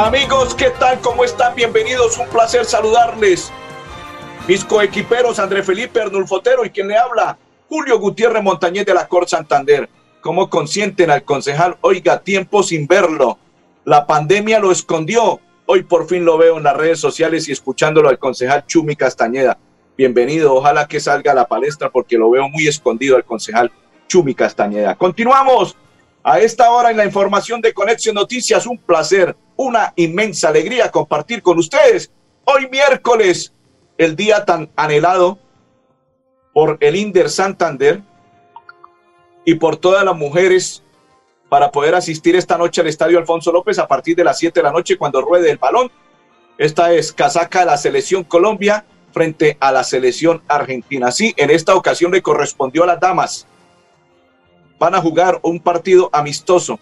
Amigos, ¿qué tal? ¿Cómo están? Bienvenidos, un placer saludarles. Mis coequiperos André Felipe Arnulfotero y quien le habla, Julio Gutiérrez Montañez de la Cor Santander. ¿Cómo consienten al concejal? Oiga, tiempo sin verlo. La pandemia lo escondió. Hoy por fin lo veo en las redes sociales y escuchándolo al concejal Chumi Castañeda. Bienvenido, ojalá que salga a la palestra porque lo veo muy escondido al concejal Chumi Castañeda. Continuamos a esta hora en la información de Conexión Noticias. Un placer, una inmensa alegría compartir con ustedes hoy miércoles, el día tan anhelado por el Inder Santander y por todas las mujeres para poder asistir esta noche al Estadio Alfonso López a partir de las 7 de la noche cuando ruede el balón. Esta es casaca de la selección Colombia frente a la selección argentina. Sí, en esta ocasión le correspondió a las damas. Van a jugar un partido amistoso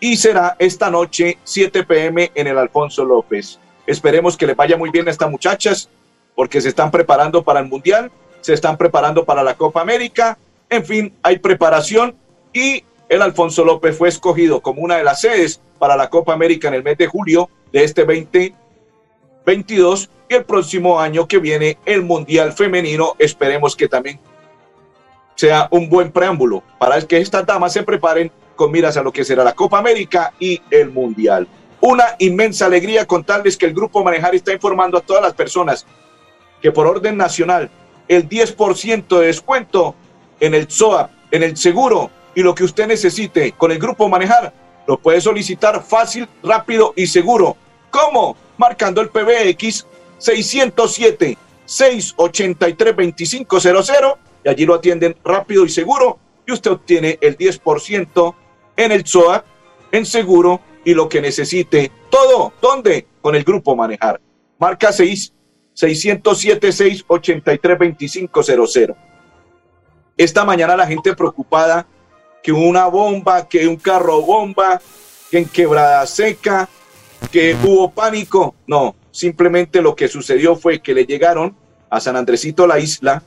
y será esta noche 7 pm en el Alfonso López. Esperemos que le vaya muy bien a estas muchachas porque se están preparando para el Mundial, se están preparando para la Copa América. En fin, hay preparación y el Alfonso López fue escogido como una de las sedes para la Copa América en el mes de julio de este 2022 y el próximo año que viene el Mundial Femenino esperemos que también sea un buen preámbulo para que estas damas se preparen con miras a lo que será la Copa América y el Mundial. Una inmensa alegría contarles que el Grupo Manejar está informando a todas las personas que por orden nacional el 10% de descuento en el SOAP, en el seguro y lo que usted necesite con el grupo Manejar, lo puede solicitar fácil, rápido y seguro. ¿Cómo? Marcando el PBX 607 683 2500 y allí lo atienden rápido y seguro y usted obtiene el 10% en el SOA, en seguro y lo que necesite. Todo, ¿dónde? Con el grupo Manejar. Marca 6 607 683 2500. Esta mañana la gente preocupada que una bomba, que un carro bomba, que en quebrada seca, que hubo pánico. No, simplemente lo que sucedió fue que le llegaron a San Andresito la isla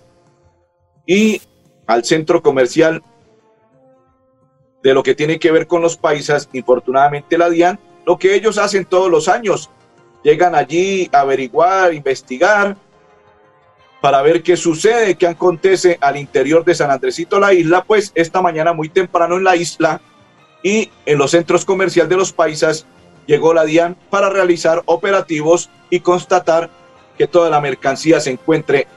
y al centro comercial de lo que tiene que ver con los paisas, infortunadamente la DIAN, lo que ellos hacen todos los años. Llegan allí a averiguar, investigar, para ver qué sucede, qué acontece al interior de San Andresito la isla, pues esta mañana muy temprano en la isla y en los centros comerciales de los paisas llegó la DIAN para realizar operativos y constatar que toda la mercancía se encuentre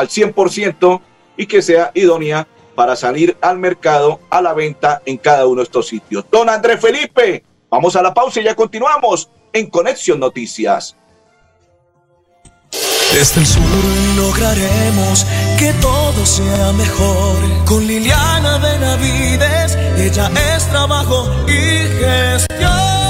al 100% y que sea idónea para salir al mercado a la venta en cada uno de estos sitios. Don Andrés Felipe, vamos a la pausa y ya continuamos en Conexión Noticias. Desde el sur lograremos que todo sea mejor. Con Liliana Benavides, ella es trabajo y gestión.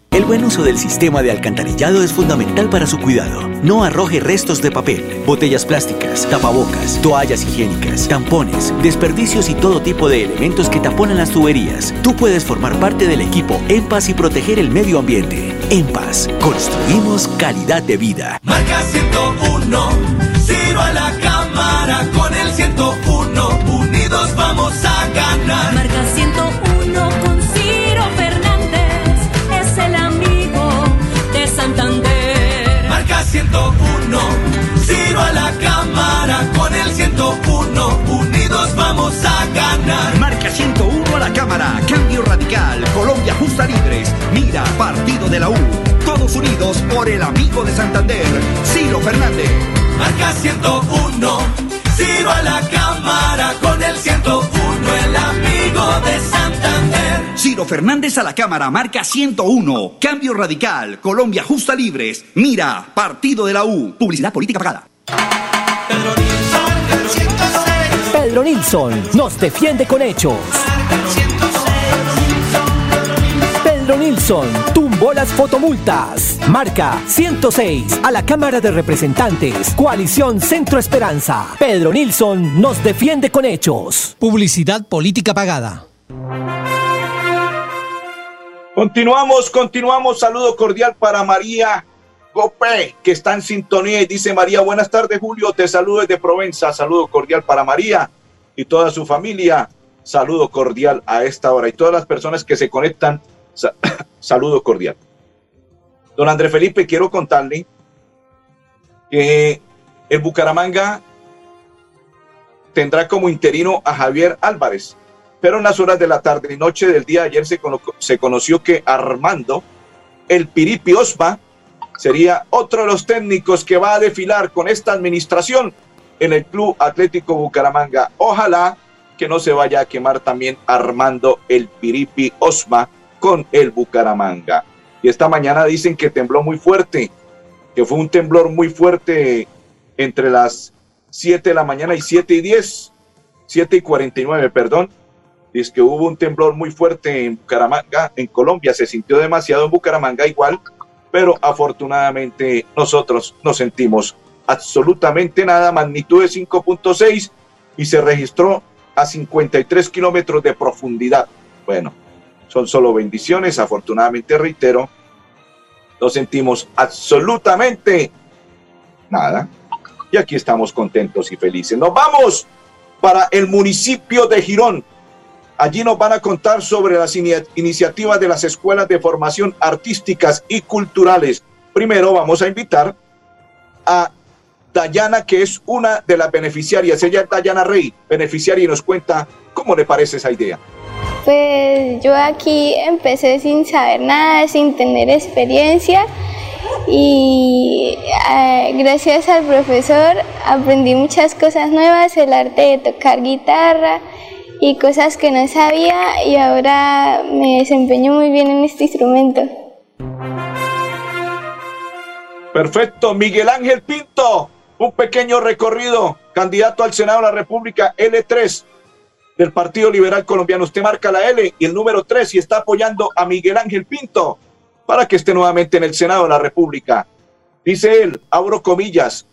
El buen uso del sistema de alcantarillado es fundamental para su cuidado. No arroje restos de papel, botellas plásticas, tapabocas, toallas higiénicas, tampones, desperdicios y todo tipo de elementos que taponan las tuberías. Tú puedes formar parte del equipo En Paz y proteger el medio ambiente. En Paz, construimos calidad de vida. Marca 101, Ciro a la cámara con el 101. Unidos vamos a ganar. Marca vamos a ganar. Marca 101 a la Cámara, Cambio Radical, Colombia Justa Libres, Mira, Partido de la U. Todos unidos por el amigo de Santander, Ciro Fernández. Marca 101, Ciro a la cámara con el 101. El amigo de Santander. Ciro Fernández a la Cámara, marca 101. Cambio Radical, Colombia Justa Libres, Mira, Partido de la U. Publicidad política pagada. Pedro Nilsson nos defiende con hechos. Pedro Nilsson tumbó las fotomultas. Marca 106 a la Cámara de Representantes. Coalición Centro Esperanza. Pedro Nilsson nos defiende con hechos. Publicidad política pagada. Continuamos, continuamos. Saludo cordial para María Gopé, que está en sintonía y dice María, buenas tardes Julio, te saludo desde Provenza. Saludo cordial para María y toda su familia. Saludo cordial a esta hora y todas las personas que se conectan. sa- saludo cordial. Don Andrés Felipe, quiero contarle que el Bucaramanga tendrá como interino a Javier Álvarez, pero en las horas de la tarde y noche del día de ayer se conoció que Armando, el Piripi Osma, sería otro de los técnicos que va a desfilar con esta administración en el Club Atlético Bucaramanga. Ojalá que no se vaya a quemar también Armando el Piripi Osma con el Bucaramanga. Y esta mañana dicen que tembló muy fuerte, que fue un temblor muy fuerte entre las 7 de la mañana y 7 y 10, 7 y 49, perdón. Dice que hubo un temblor muy fuerte en Bucaramanga, en Colombia, se sintió demasiado en Bucaramanga igual, pero afortunadamente nosotros no sentimos absolutamente nada, magnitud de 5.6 y se registró a 53 kilómetros de profundidad. Bueno, son solo bendiciones, afortunadamente reitero, no sentimos absolutamente nada. Y aquí estamos contentos y felices. Nos vamos para el municipio de Girón. Allí nos van a contar sobre las ini- iniciativas de las escuelas de formación artísticas y culturales. Primero vamos a invitar a Dayana, que es una de las beneficiarias. Ella es Dayana Rey, beneficiaria, y nos cuenta cómo le parece esa idea. Pues yo aquí empecé sin saber nada, sin tener experiencia y eh, gracias al profesor aprendí muchas cosas nuevas, el arte de tocar guitarra y cosas que no sabía y ahora me desempeño muy bien en este instrumento. Perfecto, Miguel Ángel Pinto, un pequeño recorrido, candidato al Senado de la República L3 del Partido Liberal Colombiano. Usted marca la L y el número 3 y está apoyando a Miguel Ángel Pinto para que esté nuevamente en el Senado de la República. Dice él, abro comillas,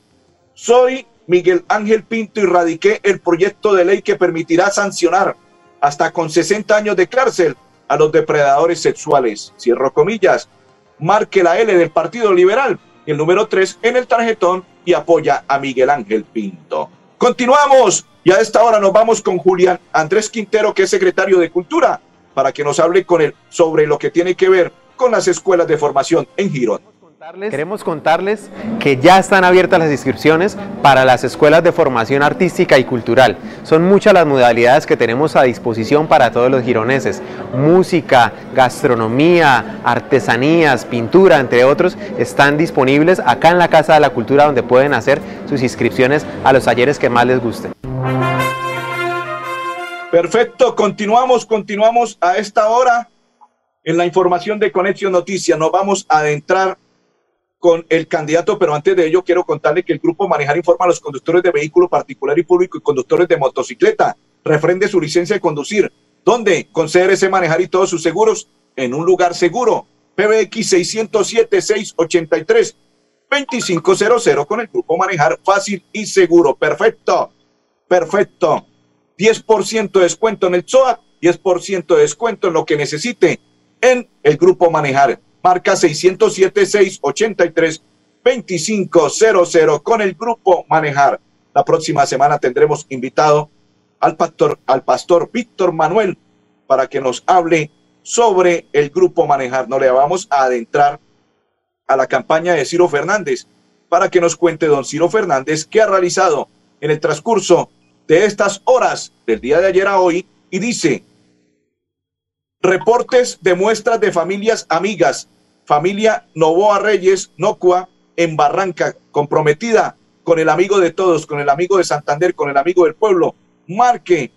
soy Miguel Ángel Pinto y radiqué el proyecto de ley que permitirá sancionar hasta con 60 años de cárcel a los depredadores sexuales. Cierro comillas. Marque la L del Partido Liberal el número 3 en el tarjetón y apoya a Miguel Ángel Pinto. Continuamos y a esta hora nos vamos con Julián Andrés Quintero, que es secretario de Cultura, para que nos hable con él sobre lo que tiene que ver con las escuelas de formación en Girón. Queremos contarles que ya están abiertas las inscripciones para las escuelas de formación artística y cultural. Son muchas las modalidades que tenemos a disposición para todos los gironeses. Música, gastronomía, artesanías, pintura, entre otros, están disponibles acá en la Casa de la Cultura donde pueden hacer sus inscripciones a los talleres que más les gusten. Perfecto, continuamos, continuamos a esta hora en la información de Conexión Noticias. Nos vamos a adentrar con el candidato, pero antes de ello quiero contarle que el grupo Manejar informa a los conductores de vehículo particular y público y conductores de motocicleta. Refrende su licencia de conducir. ¿Dónde? Con CRC Manejar y todos sus seguros en un lugar seguro. PBX 607-683-2500 con el grupo Manejar fácil y seguro. Perfecto, perfecto. 10% de descuento en el SOAT, 10% de descuento en lo que necesite en el grupo Manejar. Marca 607-683-2500 con el grupo Manejar. La próxima semana tendremos invitado al pastor, al pastor Víctor Manuel para que nos hable sobre el grupo Manejar. No le vamos a adentrar a la campaña de Ciro Fernández para que nos cuente don Ciro Fernández qué ha realizado en el transcurso de estas horas del día de ayer a hoy y dice, reportes de muestras de familias amigas, familia Novoa Reyes, Nocua, en Barranca, comprometida con el amigo de todos, con el amigo de Santander, con el amigo del pueblo, marque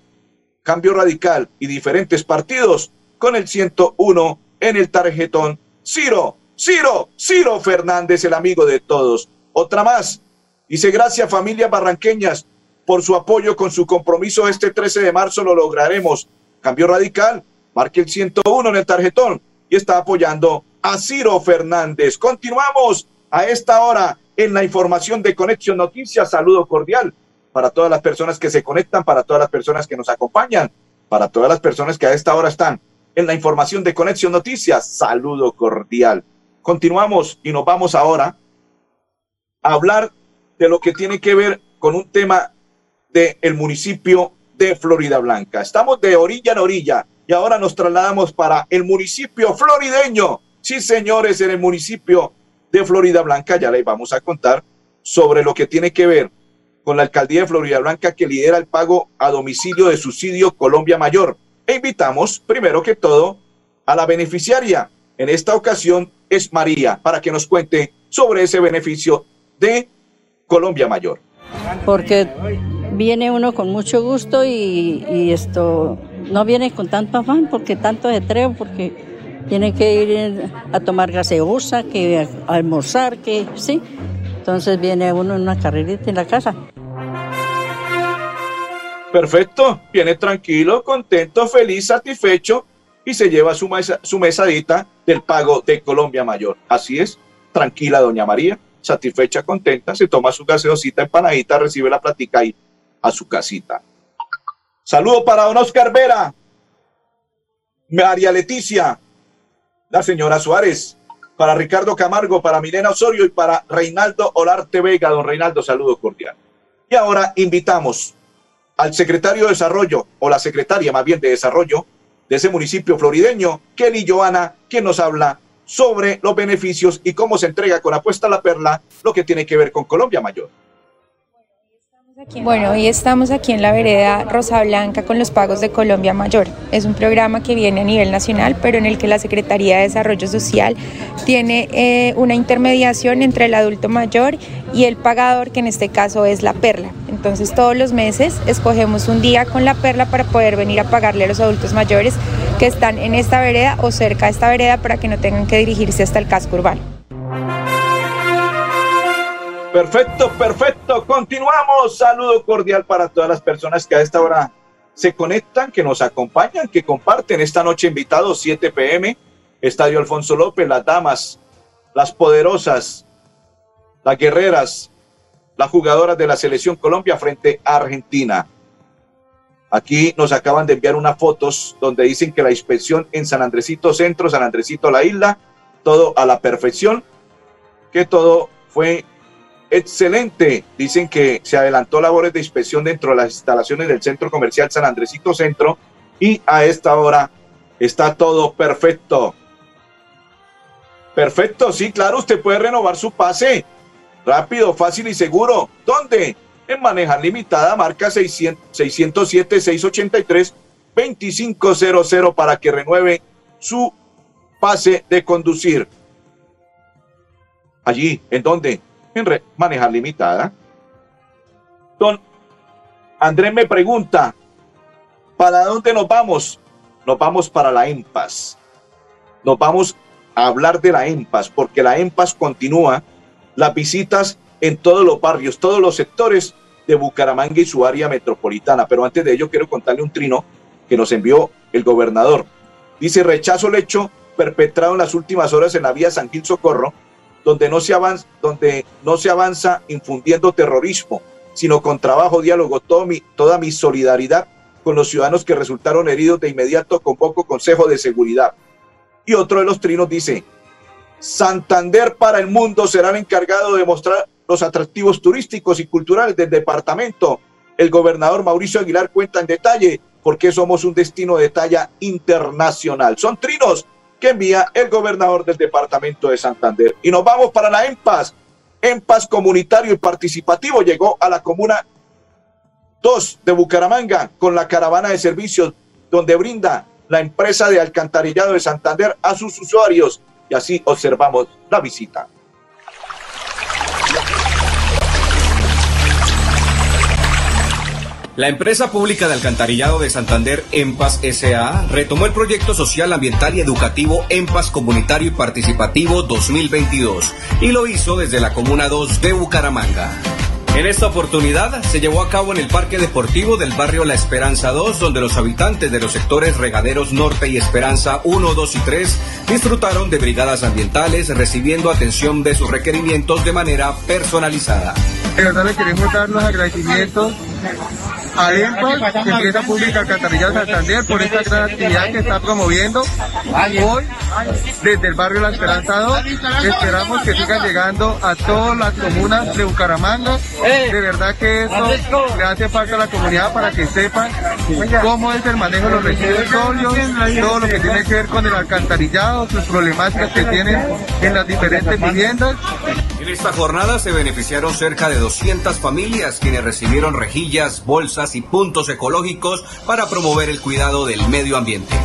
Cambio Radical y diferentes partidos con el 101 en el tarjetón. Ciro, Ciro, Ciro Fernández, el amigo de todos. Otra más. Dice, gracias familias barranqueñas por su apoyo con su compromiso. Este 13 de marzo lo lograremos. Cambio Radical, marque el 101 en el tarjetón y está apoyando a Ciro Fernández. Continuamos a esta hora en la información de Conexión Noticias. Saludo cordial para todas las personas que se conectan, para todas las personas que nos acompañan, para todas las personas que a esta hora están en la información de Conexión Noticias. Saludo cordial. Continuamos y nos vamos ahora a hablar de lo que tiene que ver con un tema del el municipio de Florida Blanca. Estamos de orilla en orilla y ahora nos trasladamos para el municipio florideño. Sí, señores, en el municipio de Florida Blanca ya les vamos a contar sobre lo que tiene que ver con la alcaldía de Florida Blanca que lidera el pago a domicilio de subsidio Colombia Mayor. E invitamos, primero que todo, a la beneficiaria. En esta ocasión es María, para que nos cuente sobre ese beneficio de Colombia Mayor. Porque viene uno con mucho gusto y, y esto no viene con tanto afán, porque tanto detreo, porque tiene que ir a tomar gaseosa, que a almorzar, que sí. Entonces viene uno en una carrerita en la casa. Perfecto, viene tranquilo, contento, feliz, satisfecho y se lleva su, mesa, su mesadita del pago de Colombia Mayor. Así es, tranquila doña María, satisfecha, contenta, se toma su gaseosita empanadita, recibe la platica ahí a su casita. Saludo para don Oscar Vera, María Leticia, la señora Suárez, para Ricardo Camargo, para Milena Osorio y para Reinaldo Olarte Vega. Don Reinaldo, saludo cordial. Y ahora invitamos al secretario de Desarrollo, o la secretaria más bien de Desarrollo de ese municipio florideño, Kelly Joana, que nos habla sobre los beneficios y cómo se entrega con apuesta a la perla lo que tiene que ver con Colombia Mayor. Bueno, hoy estamos aquí en la vereda Rosa Blanca con los pagos de Colombia Mayor. Es un programa que viene a nivel nacional, pero en el que la Secretaría de Desarrollo Social tiene eh, una intermediación entre el adulto mayor y el pagador, que en este caso es la perla. Entonces todos los meses escogemos un día con la perla para poder venir a pagarle a los adultos mayores que están en esta vereda o cerca de esta vereda para que no tengan que dirigirse hasta el casco urbano. Perfecto, perfecto. Continuamos. Saludo cordial para todas las personas que a esta hora se conectan, que nos acompañan, que comparten esta noche invitados 7 pm, Estadio Alfonso López, las damas, las poderosas, las guerreras, las jugadoras de la selección Colombia frente a Argentina. Aquí nos acaban de enviar unas fotos donde dicen que la inspección en San Andresito Centro, San Andresito La Isla, todo a la perfección, que todo fue excelente. Dicen que se adelantó labores de inspección dentro de las instalaciones del Centro Comercial San Andresito Centro y a esta hora está todo perfecto. Perfecto, sí, claro, usted puede renovar su pase rápido, fácil y seguro. ¿Dónde? En Manejar Limitada, marca 607-683-2500 para que renueve su pase de conducir. Allí, ¿en dónde? En manejar limitada. Don Andrés me pregunta, ¿para dónde nos vamos? Nos vamos para la EMPAS. Nos vamos a hablar de la EMPAS, porque la EMPAS continúa las visitas en todos los barrios, todos los sectores de Bucaramanga y su área metropolitana. Pero antes de ello, quiero contarle un trino que nos envió el gobernador. Dice, rechazo el hecho perpetrado en las últimas horas en la vía San Gil Socorro donde no se avanza, donde no se avanza infundiendo terrorismo, sino con trabajo, diálogo, todo mi, toda mi solidaridad con los ciudadanos que resultaron heridos de inmediato convoco Consejo de Seguridad. Y otro de los trinos dice, Santander para el mundo será el encargado de mostrar los atractivos turísticos y culturales del departamento. El gobernador Mauricio Aguilar cuenta en detalle por qué somos un destino de talla internacional. Son trinos que envía el gobernador del departamento de Santander. Y nos vamos para la EMPAS. EMPAS comunitario y participativo llegó a la comuna 2 de Bucaramanga con la caravana de servicios donde brinda la empresa de alcantarillado de Santander a sus usuarios. Y así observamos la visita. La empresa pública de alcantarillado de Santander, EMPAS SA, retomó el proyecto social, ambiental y educativo EMPAS Comunitario y Participativo 2022 y lo hizo desde la Comuna 2 de Bucaramanga. En esta oportunidad se llevó a cabo en el Parque Deportivo del barrio La Esperanza 2, donde los habitantes de los sectores Regaderos Norte y Esperanza 1, 2 y 3 disfrutaron de brigadas ambientales recibiendo atención de sus requerimientos de manera personalizada. Queremos dar los agradecimientos a EMPA, Empresa Pública Alcantarillado Santander, por esta gran actividad que está promoviendo hoy desde el barrio La Esperanza 2. Esperamos que sigan llegando a todas las comunas de Bucaramanga. De verdad que eso le hace falta a la comunidad para que sepan cómo es el manejo de los residuos sólidos, todo lo que tiene que ver con el alcantarillado, sus problemáticas que tienen en las diferentes viviendas. En esta jornada se beneficiaron cerca de 200 familias quienes recibieron rejillas, bolsas y puntos ecológicos para promover el cuidado del medio ambiente.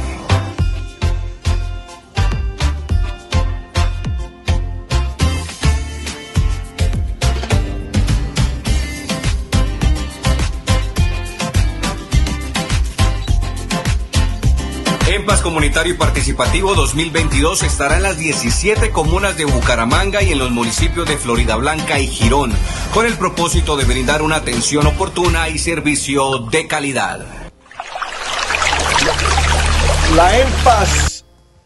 EMPAS Comunitario y Participativo 2022 estará en las 17 comunas de Bucaramanga y en los municipios de Florida Blanca y Girón, con el propósito de brindar una atención oportuna y servicio de calidad. La EMPAS,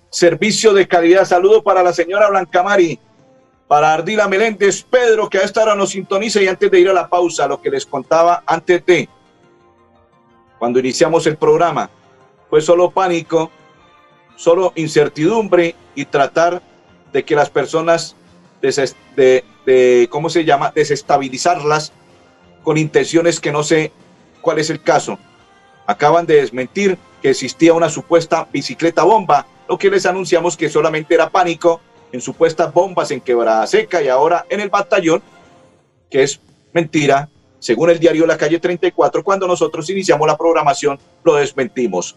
servicio de calidad. Saludo para la señora Blancamari, para Ardila Meléndez, Pedro, que a esta hora nos sintoniza y antes de ir a la pausa, lo que les contaba antes de, cuando iniciamos el programa, fue solo pánico, solo incertidumbre y tratar de que las personas, de, de- ¿cómo se llama?, desestabilizarlas con intenciones que no sé cuál es el caso. Acaban de desmentir que existía una supuesta bicicleta bomba, lo que les anunciamos que solamente era pánico en supuestas bombas en Quebrada Seca y ahora en el batallón, que es mentira, según el diario La Calle 34, cuando nosotros iniciamos la programación, lo desmentimos.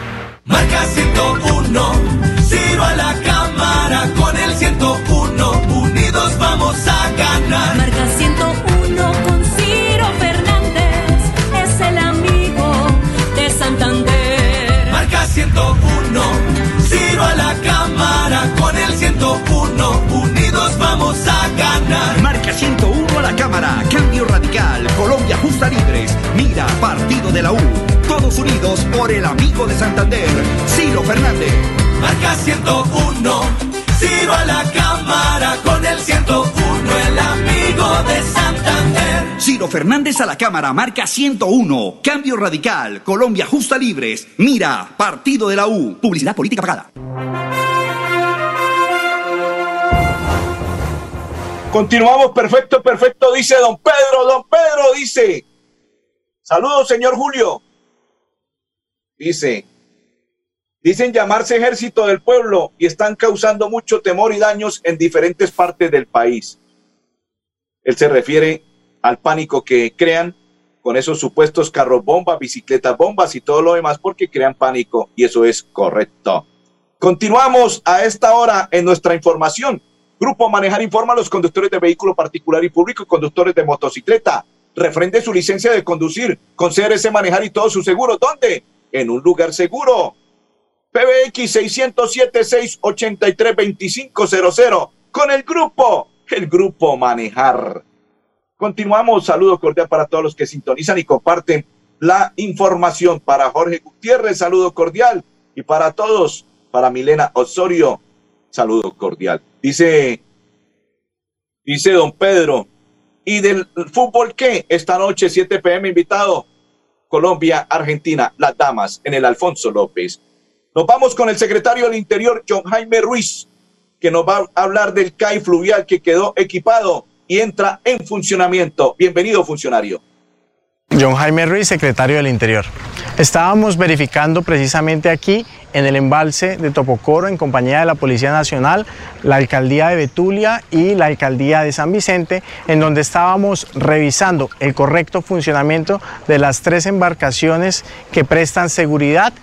Marca 101, Ciro a la cámara con el 101, unidos vamos a ganar. Marca 101 con Ciro Fernández, es el amigo de Santander. Marca 101, Ciro a la cámara con el 101, unidos vamos a ganar. Marca 101 a la Cámara, Cambio Radical, Colombia Justa Libres, Mira, Partido de la U. Todos unidos por el amigo de Santander, Ciro Fernández. Marca 101, Ciro a la cámara con el 101, el amigo de Santander. Ciro Fernández a la Cámara, marca 101. Cambio Radical, Colombia Justa Libres. Mira, Partido de la U. Publicidad política pagada. Continuamos, perfecto, perfecto, dice don Pedro, don Pedro dice. Saludos, señor Julio. Dice, dicen llamarse ejército del pueblo y están causando mucho temor y daños en diferentes partes del país. Él se refiere al pánico que crean con esos supuestos carros bombas, bicicletas bombas y todo lo demás porque crean pánico y eso es correcto. Continuamos a esta hora en nuestra información. Grupo Manejar informa a los conductores de vehículo particular y público y conductores de motocicleta. Refrende su licencia de conducir con CRS Manejar y todos sus seguros. ¿Dónde? En un lugar seguro. PBX 607-683-2500 con el grupo, el grupo Manejar. Continuamos. Saludo cordial para todos los que sintonizan y comparten la información. Para Jorge Gutiérrez, saludo cordial. Y para todos, para Milena Osorio, saludo cordial. Dice, dice don Pedro, ¿y del fútbol qué? Esta noche, 7 pm, invitado Colombia, Argentina, las damas en el Alfonso López. Nos vamos con el secretario del Interior, John Jaime Ruiz, que nos va a hablar del CAI fluvial que quedó equipado y entra en funcionamiento. Bienvenido, funcionario. John Jaime Ruiz, secretario del Interior. Estábamos verificando precisamente aquí en el embalse de Topocoro en compañía de la Policía Nacional, la Alcaldía de Betulia y la Alcaldía de San Vicente, en donde estábamos revisando el correcto funcionamiento de las tres embarcaciones que prestan seguridad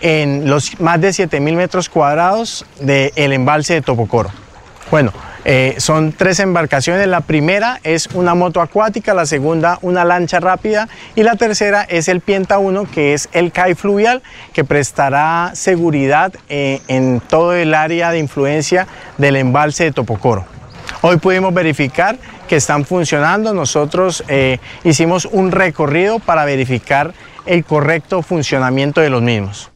en los más de 7.000 metros cuadrados del embalse de Topocoro. Bueno, eh, son tres embarcaciones. La primera es una moto acuática, la segunda una lancha rápida y la tercera es el Pienta 1, que es el CAI fluvial, que prestará seguridad eh, en todo el área de influencia del embalse de Topocoro. Hoy pudimos verificar que están funcionando. Nosotros eh, hicimos un recorrido para verificar el correcto funcionamiento de los mismos.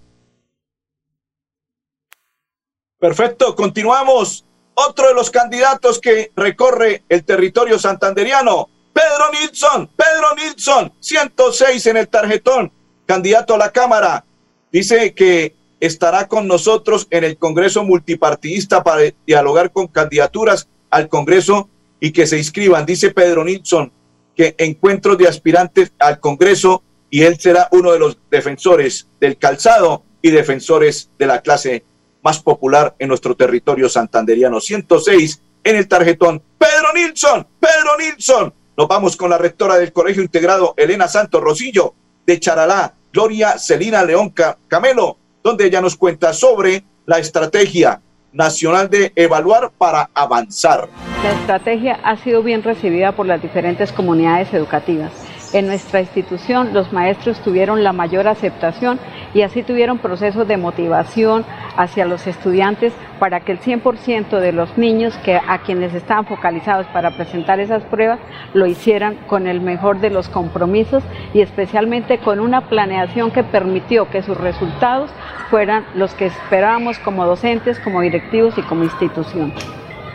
Perfecto, continuamos otro de los candidatos que recorre el territorio santanderiano, Pedro Nilsson, Pedro Nilsson, 106 en el tarjetón, candidato a la Cámara. Dice que estará con nosotros en el Congreso multipartidista para dialogar con candidaturas al Congreso y que se inscriban. Dice Pedro Nilsson que encuentros de aspirantes al Congreso y él será uno de los defensores del calzado y defensores de la clase más popular en nuestro territorio santanderiano. 106 en el tarjetón. Pedro Nilsson, Pedro Nilsson. Nos vamos con la rectora del Colegio Integrado, Elena Santos Rosillo, de Charalá, Gloria Celina León Camelo, donde ella nos cuenta sobre la estrategia nacional de evaluar para avanzar. La estrategia ha sido bien recibida por las diferentes comunidades educativas en nuestra institución los maestros tuvieron la mayor aceptación y así tuvieron procesos de motivación hacia los estudiantes para que el 100% de los niños que a quienes estaban focalizados para presentar esas pruebas lo hicieran con el mejor de los compromisos y especialmente con una planeación que permitió que sus resultados fueran los que esperábamos como docentes, como directivos y como institución.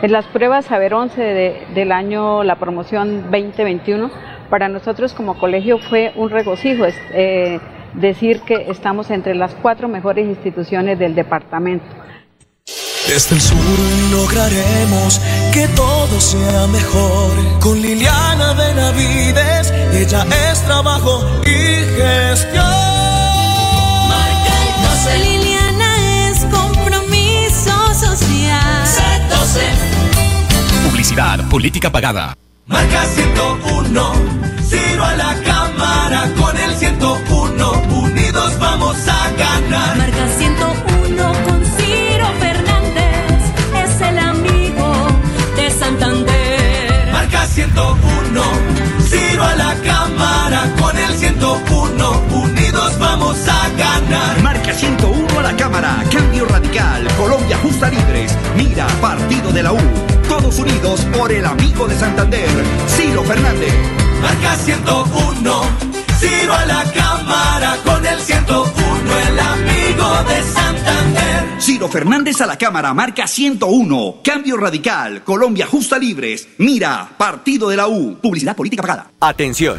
En las pruebas Saber 11 del año, la promoción 2021, para nosotros como colegio fue un regocijo eh, decir que estamos entre las cuatro mejores instituciones del departamento. Desde el sur lograremos que todo sea mejor. Con Liliana Benavides, ella es trabajo y gestión. Marca el Liliana es compromiso social. Publicidad, política pagada. Marca 101, Ciro a la cámara con el 101, unidos vamos a ganar. Marca 101 con Ciro Fernández, es el amigo de Santander. Marca 101, Ciro a la cámara con el 101, unidos vamos a ganar. Marca 101 a la cámara, cambio radical, Colombia justa libres, mira, partido de la U. Todos unidos por el amigo de Santander, Ciro Fernández. Marca 101, Ciro a la cámara con el 101, el amigo de Santander. Ciro Fernández a la cámara, marca 101, cambio radical, Colombia justa libres, mira, partido de la U, publicidad política pagada. Atención,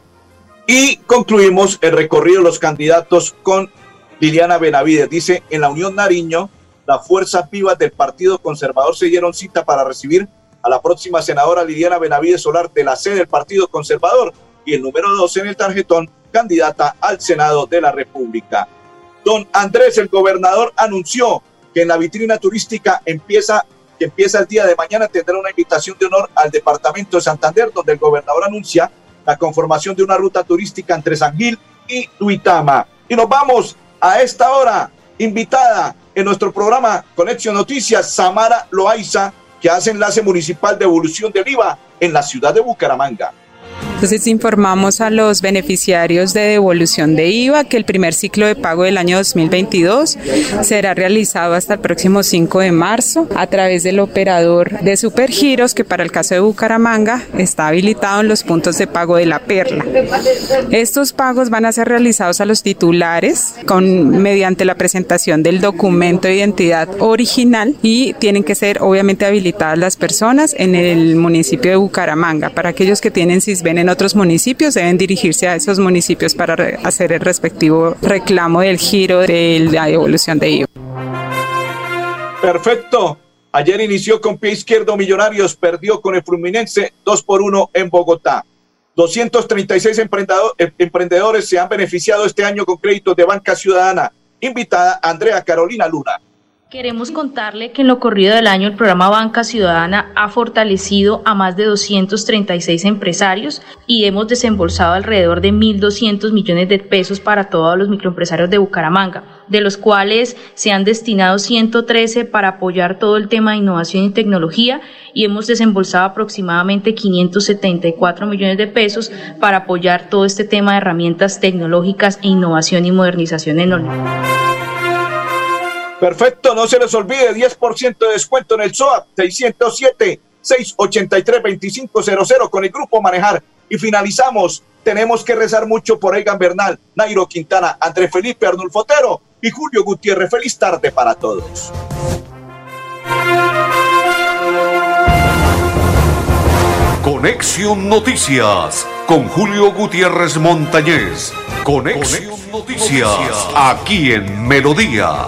Y concluimos el recorrido de los candidatos con Liliana Benavides. Dice, en la Unión Nariño, las fuerzas vivas del Partido Conservador se dieron cita para recibir a la próxima senadora Liliana Benavides Solar de la sede del Partido Conservador y el número 12 en el tarjetón, candidata al Senado de la República. Don Andrés, el gobernador, anunció que en la vitrina turística empieza, que empieza el día de mañana tendrá una invitación de honor al departamento de Santander, donde el gobernador anuncia la conformación de una ruta turística entre San Gil y Tuitama. Y nos vamos a esta hora, invitada en nuestro programa Conexión Noticias, Samara Loaiza, que hace enlace municipal de evolución del IVA en la ciudad de Bucaramanga. Entonces informamos a los beneficiarios de devolución de IVA que el primer ciclo de pago del año 2022 será realizado hasta el próximo 5 de marzo a través del operador de Supergiros que para el caso de Bucaramanga está habilitado en los puntos de pago de la Perla. Estos pagos van a ser realizados a los titulares con mediante la presentación del documento de identidad original y tienen que ser obviamente habilitadas las personas en el municipio de Bucaramanga. Para aquellos que tienen CISBEN en otros municipios deben dirigirse a esos municipios para hacer el respectivo reclamo del giro de la devolución de IVA. Perfecto. Ayer inició con pie izquierdo Millonarios, perdió con el Fluminense 2 por 1 en Bogotá. 236 eh, emprendedores se han beneficiado este año con créditos de Banca Ciudadana. Invitada Andrea Carolina Luna. Queremos contarle que en lo corrido del año el programa Banca Ciudadana ha fortalecido a más de 236 empresarios y hemos desembolsado alrededor de 1.200 millones de pesos para todos los microempresarios de Bucaramanga, de los cuales se han destinado 113 para apoyar todo el tema de innovación y tecnología y hemos desembolsado aproximadamente 574 millones de pesos para apoyar todo este tema de herramientas tecnológicas e innovación y modernización en online. Perfecto, no se les olvide, 10% de descuento en el SOAP, 607-683-2500 con el grupo Manejar. Y finalizamos, tenemos que rezar mucho por Egan Bernal, Nairo Quintana, André Felipe Arnulfotero y Julio Gutiérrez. Feliz tarde para todos. Conexión Noticias con Julio Gutiérrez Montañez. Conexión Noticias aquí en Melodía